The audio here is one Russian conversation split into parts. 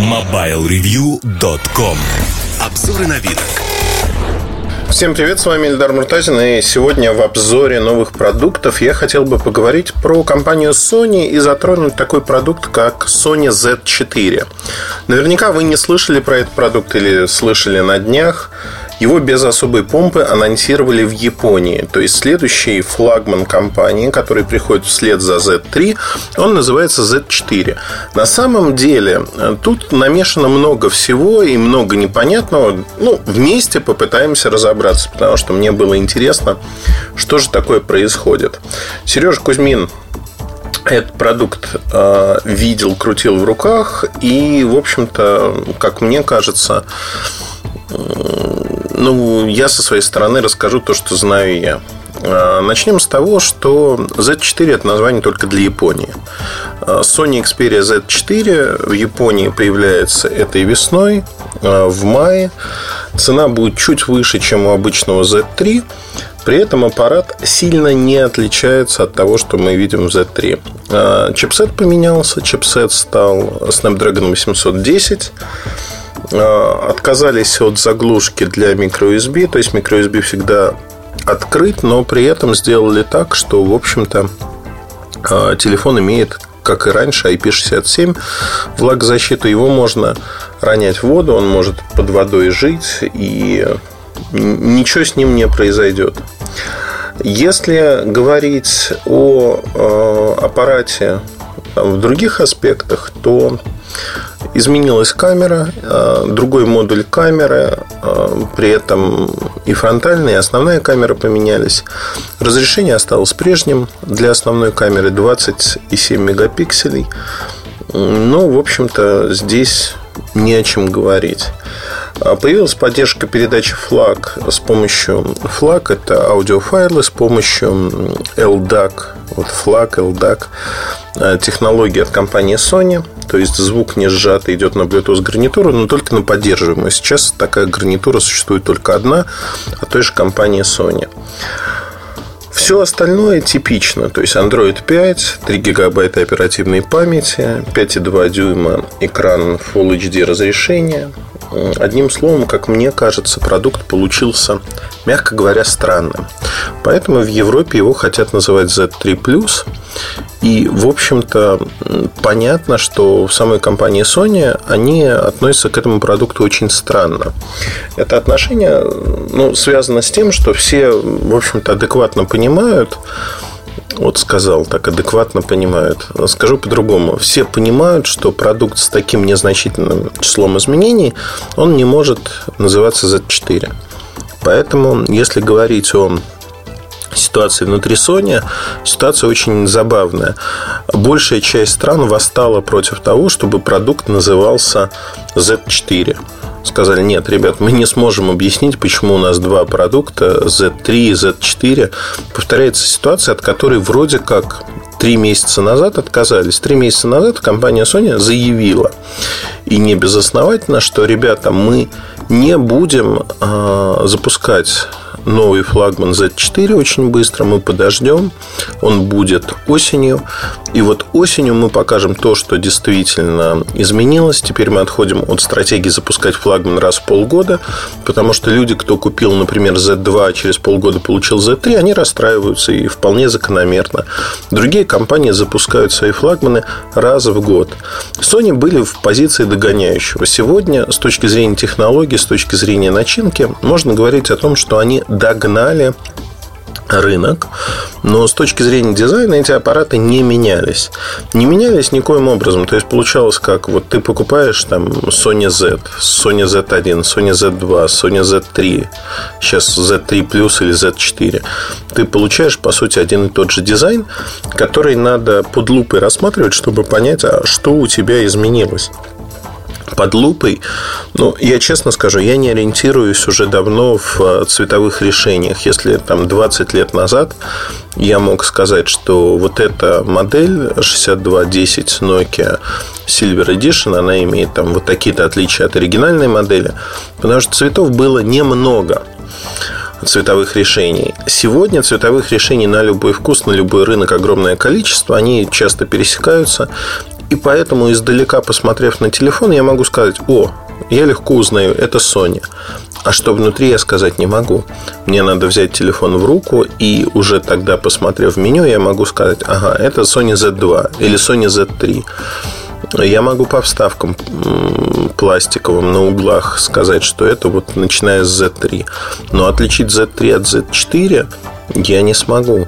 MobileReview.com Обзоры на вид. Всем привет, с вами Эльдар Муртазин И сегодня в обзоре новых продуктов Я хотел бы поговорить про компанию Sony И затронуть такой продукт, как Sony Z4 Наверняка вы не слышали про этот продукт Или слышали на днях его без особой помпы анонсировали в Японии. То есть следующий флагман компании, который приходит вслед за Z3, он называется Z4. На самом деле э, тут намешано много всего и много непонятного. Ну, вместе попытаемся разобраться, потому что мне было интересно, что же такое происходит. Сережа Кузьмин этот продукт э, видел, крутил в руках и, в общем-то, как мне кажется, ну, я со своей стороны расскажу то, что знаю я. А, начнем с того, что Z4 это название только для Японии. А, Sony Xperia Z4 в Японии появляется этой весной, в мае. Цена будет чуть выше, чем у обычного Z3. При этом аппарат сильно не отличается от того, что мы видим в Z3. Чипсет поменялся, чипсет стал Snapdragon 810 Э, отказались от заглушки для microUSB, то есть microUSB всегда открыт, но при этом сделали так, что, в общем-то, э, телефон имеет как и раньше, IP67 влагозащиту. Его можно ронять в воду, он может под водой жить, и ничего с ним не произойдет. Если говорить о э, аппарате в других аспектах, то Изменилась камера, э, другой модуль камеры, э, при этом и фронтальная, и основная камера поменялись. Разрешение осталось прежним для основной камеры 27 мегапикселей. Ну, в общем-то, здесь не о чем говорить. А появилась поддержка передачи флаг с помощью флаг, это аудиофайлы с помощью LDAC, вот флаг, LDAC, э, технология от компании Sony – то есть звук не сжатый идет на Bluetooth гарнитуру, но только на поддерживаемую. Сейчас такая гарнитура существует только одна, от той же компании Sony. Все остальное типично, то есть Android 5, 3 гигабайта оперативной памяти, 5,2 дюйма экран Full HD разрешения. Одним словом, как мне кажется, продукт получился, мягко говоря, странным. Поэтому в Европе его хотят называть Z3+. И, в общем-то, понятно, что в самой компании Sony они относятся к этому продукту очень странно. Это отношение ну, связано с тем, что все, в общем-то, адекватно понимают, вот сказал, так адекватно понимают. Скажу по-другому. Все понимают, что продукт с таким незначительным числом изменений, он не может называться Z4. Поэтому, если говорить о ситуации внутри Sony, ситуация очень забавная. Большая часть стран восстала против того, чтобы продукт назывался Z4. Сказали, нет, ребят, мы не сможем объяснить, почему у нас два продукта Z3 и Z4. Повторяется ситуация, от которой вроде как три месяца назад отказались. Три месяца назад компания Sony заявила, и не безосновательно, что, ребята, мы не будем э, запускать новый флагман Z4 очень быстро. Мы подождем. Он будет осенью. И вот осенью мы покажем то, что действительно изменилось. Теперь мы отходим от стратегии запускать флагман раз в полгода. Потому что люди, кто купил, например, Z2, а через полгода получил Z3, они расстраиваются и вполне закономерно. Другие компании запускают свои флагманы раз в год. Sony были в позиции догоняющего. Сегодня, с точки зрения технологий, с точки зрения начинки, можно говорить о том, что они догнали рынок, но с точки зрения дизайна эти аппараты не менялись. Не менялись никоим образом. То есть получалось как, вот ты покупаешь там Sony Z, Sony Z1, Sony Z2, Sony Z3, сейчас Z3 Plus или Z4. Ты получаешь, по сути, один и тот же дизайн, который надо под лупой рассматривать, чтобы понять, а что у тебя изменилось под лупой. Ну, я честно скажу, я не ориентируюсь уже давно в э, цветовых решениях. Если там 20 лет назад я мог сказать, что вот эта модель 6210 Nokia Silver Edition, она имеет там вот такие-то отличия от оригинальной модели, потому что цветов было немного цветовых решений. Сегодня цветовых решений на любой вкус, на любой рынок огромное количество. Они часто пересекаются. И поэтому издалека, посмотрев на телефон, я могу сказать, о, я легко узнаю, это Sony. А что внутри, я сказать не могу. Мне надо взять телефон в руку, и уже тогда, посмотрев меню, я могу сказать, ага, это Sony Z2 или Sony Z3. Я могу по вставкам пластиковым на углах сказать, что это вот начиная с Z3. Но отличить Z3 от Z4 я не смогу.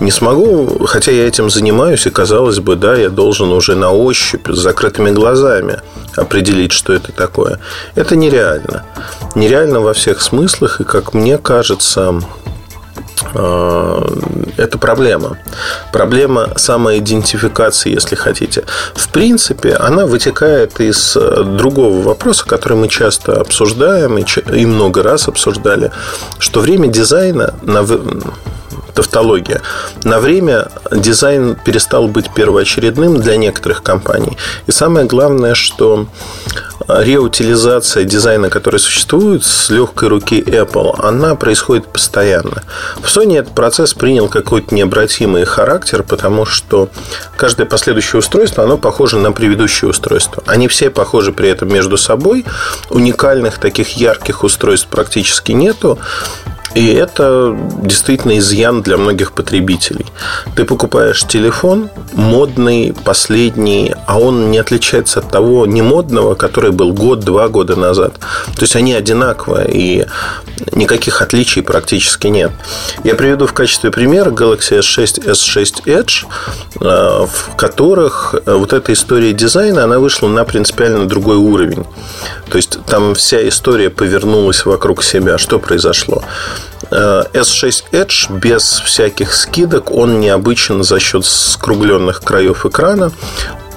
Не смогу, хотя я этим занимаюсь, и казалось бы, да, я должен уже на ощупь с закрытыми глазами определить, что это такое. Это нереально. Нереально во всех смыслах, и, как мне кажется, это проблема. Проблема самоидентификации, если хотите. В принципе, она вытекает из другого вопроса, который мы часто обсуждаем и много раз обсуждали, что время дизайна на тавтология. На время дизайн перестал быть первоочередным для некоторых компаний. И самое главное, что реутилизация дизайна, который существует с легкой руки Apple, она происходит постоянно. В Sony этот процесс принял какой-то необратимый характер, потому что каждое последующее устройство, оно похоже на предыдущее устройство. Они все похожи при этом между собой. Уникальных таких ярких устройств практически нету. И это действительно изъян для многих потребителей. Ты покупаешь телефон модный, последний, а он не отличается от того не модного, который был год-два года назад. То есть они одинаковые, и никаких отличий практически нет. Я приведу в качестве примера Galaxy S6, S6 Edge, э, в которых вот эта история дизайна, она вышла на принципиально другой уровень. То есть там вся история повернулась вокруг себя. Что произошло? S6 э, Edge без всяких скидок, он необычен за счет скругленных краев экрана.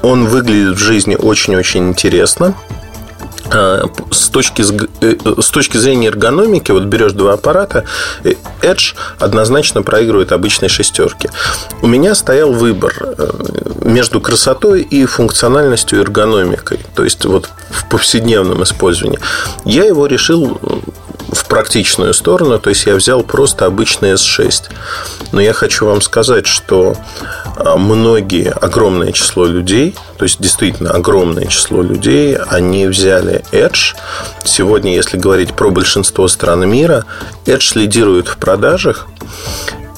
Он выглядит в жизни очень-очень интересно. Э, с точки, э, с точки зрения эргономики, вот берешь два аппарата, Edge однозначно проигрывает обычной шестерке. У меня стоял выбор между красотой и функциональностью эргономикой, то есть вот в повседневном использовании. Я его решил в практичную сторону, то есть я взял просто обычный S6. Но я хочу вам сказать, что а, многие, огромное число людей, то есть действительно огромное число людей, они взяли Edge. Сегодня, если говорить про большинство стран мира, Edge лидирует в продажах.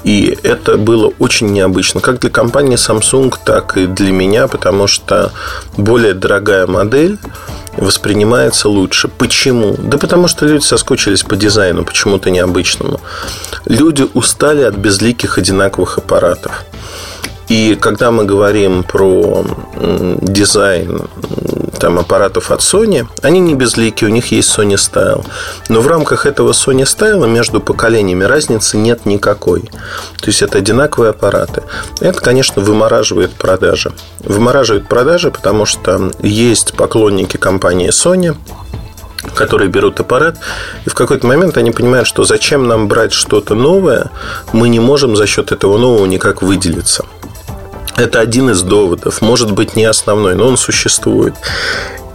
И это было очень необычно, как для компании Samsung, так и для меня, потому что более дорогая модель воспринимается лучше. Почему? Да потому что люди соскучились по дизайну, почему-то необычному. Люди устали от безликих одинаковых аппаратов. И когда мы говорим про дизайн там, аппаратов от Sony, они не безликие, у них есть Sony Style. Но в рамках этого Sony Style между поколениями разницы нет никакой. То есть это одинаковые аппараты. Это, конечно, вымораживает продажи. Вымораживает продажи, потому что есть поклонники компании Sony, которые берут аппарат, и в какой-то момент они понимают, что зачем нам брать что-то новое, мы не можем за счет этого нового никак выделиться. Это один из доводов, может быть не основной, но он существует.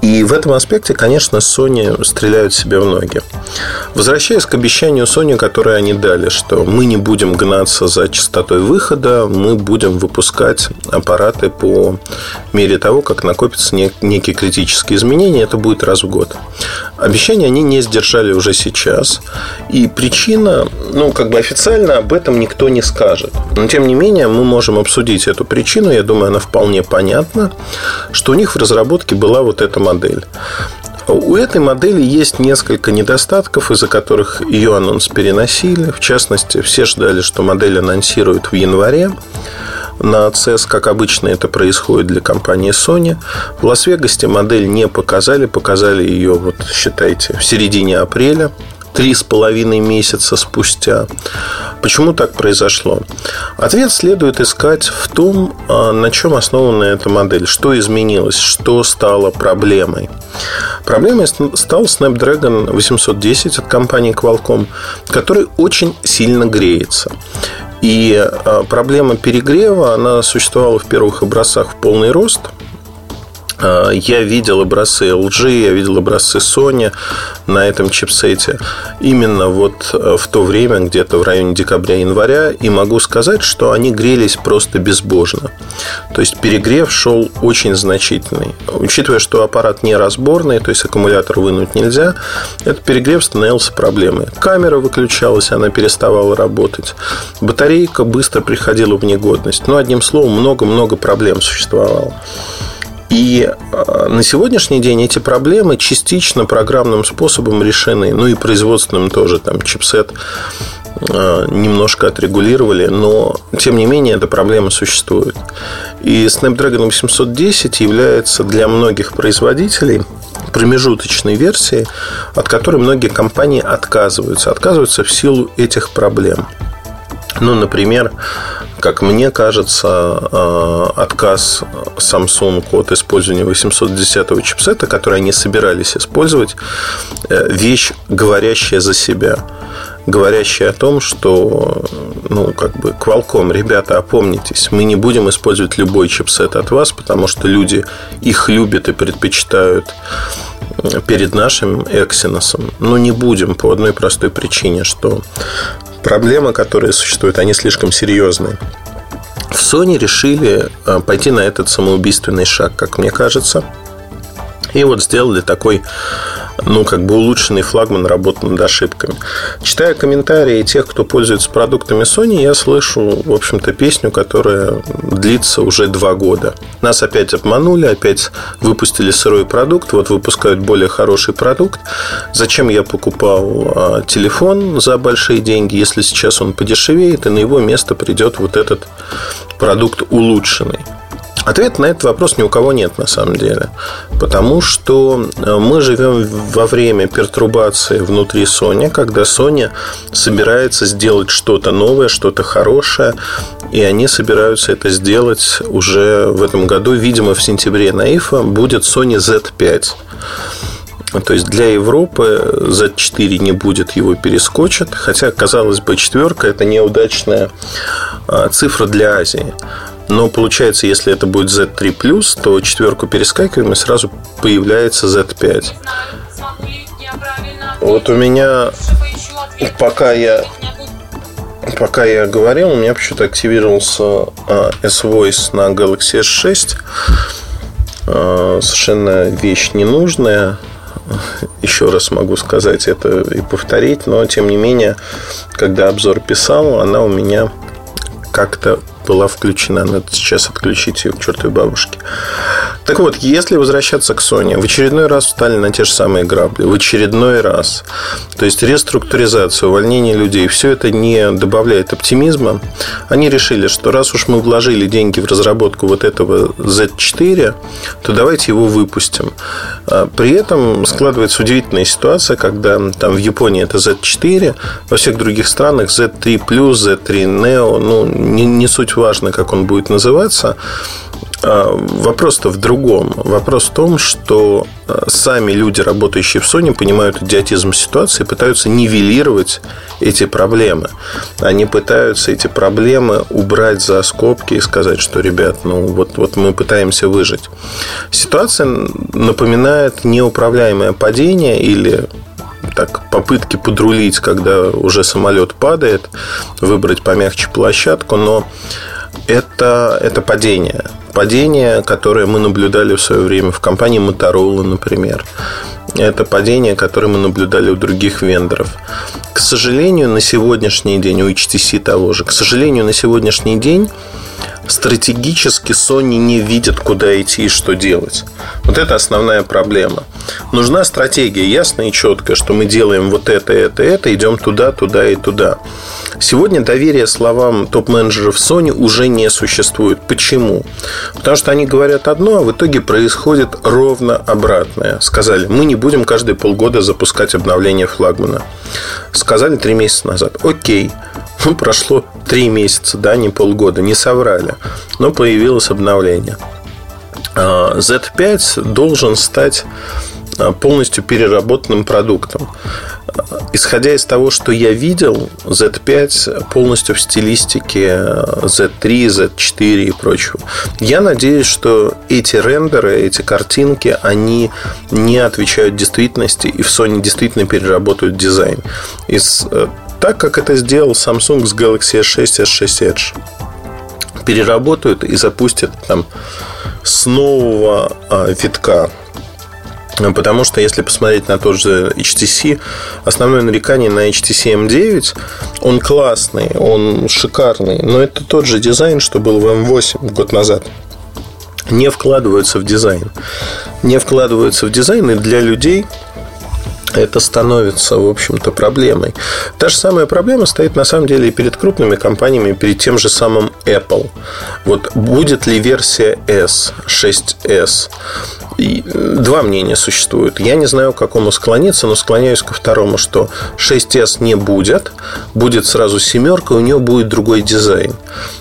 И в этом аспекте, конечно, Sony стреляют себе в ноги. Возвращаясь к обещанию Sony, которое они дали, что мы не будем гнаться за частотой выхода, мы будем выпускать аппараты по мере того, как накопятся некие критические изменения, это будет раз в год. Обещания они не сдержали уже сейчас. И причина, ну, как бы официально об этом никто не скажет. Но, тем не менее, мы можем обсудить эту причину. Я думаю, она вполне понятна, что у них в разработке была вот эта модель. У этой модели есть несколько недостатков, из-за которых ее анонс переносили. В частности, все ждали, что модель анонсируют в январе на CES, как обычно это происходит для компании Sony. В Лас-Вегасе модель не показали, показали ее, вот считайте, в середине апреля три с половиной месяца спустя. Почему так произошло? Ответ следует искать в том, а, на чем основана эта модель, что изменилось, что стало проблемой. Проблемой стал Snapdragon 810 от компании Qualcomm, который очень сильно греется. И а, проблема перегрева, она существовала в первых образцах в полный рост – я видел образцы LG, я видел образцы Sony на этом чипсете именно вот э, в то время, где-то в районе декабря-января, и могу сказать, что они грелись просто безбожно. То есть перегрев шел очень значительный. Учитывая, что аппарат не разборный, то есть аккумулятор вынуть нельзя, этот перегрев становился проблемой. Камера выключалась, она переставала работать. Батарейка быстро приходила в негодность. Ну, одним словом, много-много проблем существовало. И э, на сегодняшний день эти проблемы частично программным способом решены, ну и производственным тоже, там чипсет э, немножко отрегулировали, но тем не менее эта проблема существует. И Snapdragon 810 является для многих производителей промежуточной версией, от которой многие компании отказываются. Отказываются в силу этих проблем. Ну, например, как мне кажется, э, отказ Samsung от использования 810 чипсета, который они собирались использовать, э, вещь, говорящая за себя говорящая о том, что, ну, как бы, Qualcomm, ребята, опомнитесь, мы не будем использовать любой чипсет от вас, потому что люди их любят и предпочитают перед нашим Exynos. Но не будем по одной простой причине, что проблемы, которые существуют, они слишком серьезные. В Sony решили э, пойти на этот самоубийственный шаг, как мне кажется. И вот сделали такой ну, как бы улучшенный флагман работ над ошибками. Читая комментарии тех, кто пользуется продуктами Sony, я слышу, в общем-то, песню, которая длится уже два года. Нас опять обманули, опять выпустили сырой продукт, вот выпускают более хороший продукт. Зачем я покупал а, телефон за большие деньги, если сейчас он подешевеет, и на его место придет вот этот продукт улучшенный? Ответ на этот вопрос ни у кого нет на самом деле. Потому что э, мы живем во время пертурбации внутри Sony, когда Sony собирается сделать что-то новое, что-то хорошее, и они собираются это сделать уже в этом году. Видимо, в сентябре на IFA будет Sony Z5. То есть для Европы Z4 не будет, его перескочит. Хотя, казалось бы, четверка – это неудачная а, цифра для Азии. Но получается, если это будет Z3+, то четверку перескакиваем, и сразу появляется Z5. Вот у меня, пока я пока я говорил, у меня почему-то активировался а, S-Voice на Galaxy S6. А, совершенно вещь ненужная. Еще раз могу сказать это и повторить, но тем не менее, когда обзор писал, она у меня как-то была включена. Надо сейчас отключить ее к чертовой бабушке. Так вот, если возвращаться к Sony, в очередной раз встали на те же самые грабли. В очередной раз. То есть реструктуризация, увольнение людей. Все это не добавляет оптимизма. Они решили, что раз уж мы вложили деньги в разработку вот этого Z4, то давайте его выпустим. А при этом складывается удивительная ситуация, когда там в Японии это Z4, во всех других странах Z3+, Z3 Neo, ну, не, не суть важно, как он будет называться. А, вопрос-то в другом. Вопрос в том, что а, сами люди, работающие в Sony, понимают идиотизм ситуации и пытаются нивелировать эти проблемы. Они пытаются эти проблемы убрать за скобки и сказать, что, ребят, ну вот, вот мы пытаемся выжить. Ситуация напоминает неуправляемое падение или так, попытки подрулить, когда уже самолет падает, выбрать помягче площадку, но это, это падение. Падение, которое мы наблюдали в свое время в компании Motorola, например. Это падение, которое мы наблюдали у других вендоров. К сожалению, на сегодняшний день, у HTC того же, к сожалению, на сегодняшний день стратегически Sony не видят, куда идти и что делать. Вот это основная проблема. Нужна стратегия ясная и четкая, что мы делаем вот это, это, это, идем туда, туда и туда. Сегодня доверие словам топ-менеджеров Sony уже не существует. Почему? Потому что они говорят одно, а в итоге происходит ровно обратное. Сказали, мы не будем каждые полгода запускать обновление флагмана. Сказали три месяца назад. Окей, ну, прошло три месяца, да, не полгода, не соврали. Но появилось обновление. А, Z5 должен стать а, полностью переработанным продуктом. Исходя из того, что я видел, Z5 полностью в стилистике Z3, Z4 и прочего. Я надеюсь, что эти рендеры, эти картинки, они не отвечают действительности, и в Sony действительно переработают дизайн. Из, так, как это сделал Samsung с Galaxy S6 S6 Edge переработают и запустят там с нового а, витка Потому что если посмотреть на тот же HTC, основное нарекание на HTC M9, он классный, он шикарный, но это тот же дизайн, что был в M8 год назад. Не вкладываются в дизайн. Не вкладываются в дизайн, и для людей это становится, в общем-то, проблемой. Та же самая проблема стоит, на самом деле, и перед крупными компаниями, перед тем же самым Apple. Вот будет ли версия S, 6S? И два мнения существуют. Я не знаю, к какому склониться, но склоняюсь ко второму, что 6S не будет, будет сразу семерка, у нее будет другой дизайн.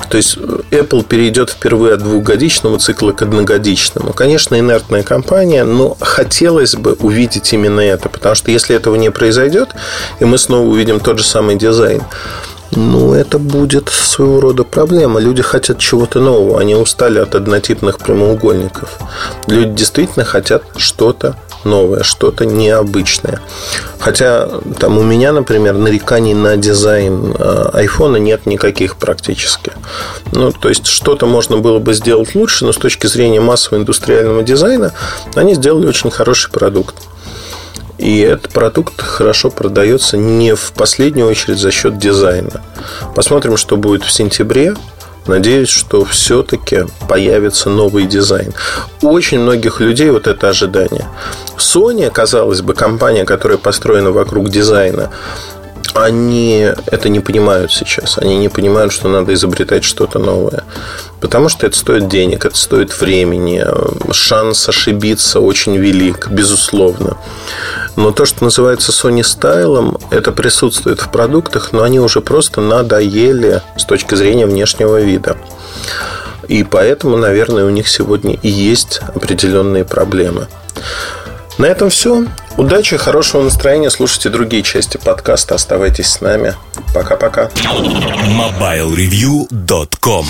То есть Apple перейдет впервые от двухгодичного цикла к одногодичному. Конечно, инертная компания, но хотелось бы увидеть именно это, потому что если этого не произойдет, и мы снова увидим тот же самый дизайн, ну, это будет своего рода проблема. Люди хотят чего-то нового. Они устали от однотипных прямоугольников. Люди действительно хотят что-то новое, что-то необычное. Хотя там у меня, например, нареканий на дизайн э, айфона нет никаких практически. Ну, то есть что-то можно было бы сделать лучше, но с точки зрения массового индустриального дизайна они сделали очень хороший продукт. И этот продукт хорошо продается не в последнюю очередь за счет дизайна. Посмотрим, что будет в сентябре. Надеюсь, что все-таки появится новый дизайн. У очень многих людей вот это ожидание. Sony, казалось бы, компания, которая построена вокруг дизайна, они это не понимают сейчас. Они не понимают, что надо изобретать что-то новое. Потому что это стоит денег, это стоит времени. Шанс ошибиться очень велик, безусловно. Но то, что называется Sony стайлом, это присутствует в продуктах, но они уже просто надоели с точки зрения внешнего вида. И поэтому, наверное, у них сегодня и есть определенные проблемы. На этом все. Удачи, хорошего настроения. Слушайте другие части подкаста. Оставайтесь с нами. Пока-пока. MobileReview.com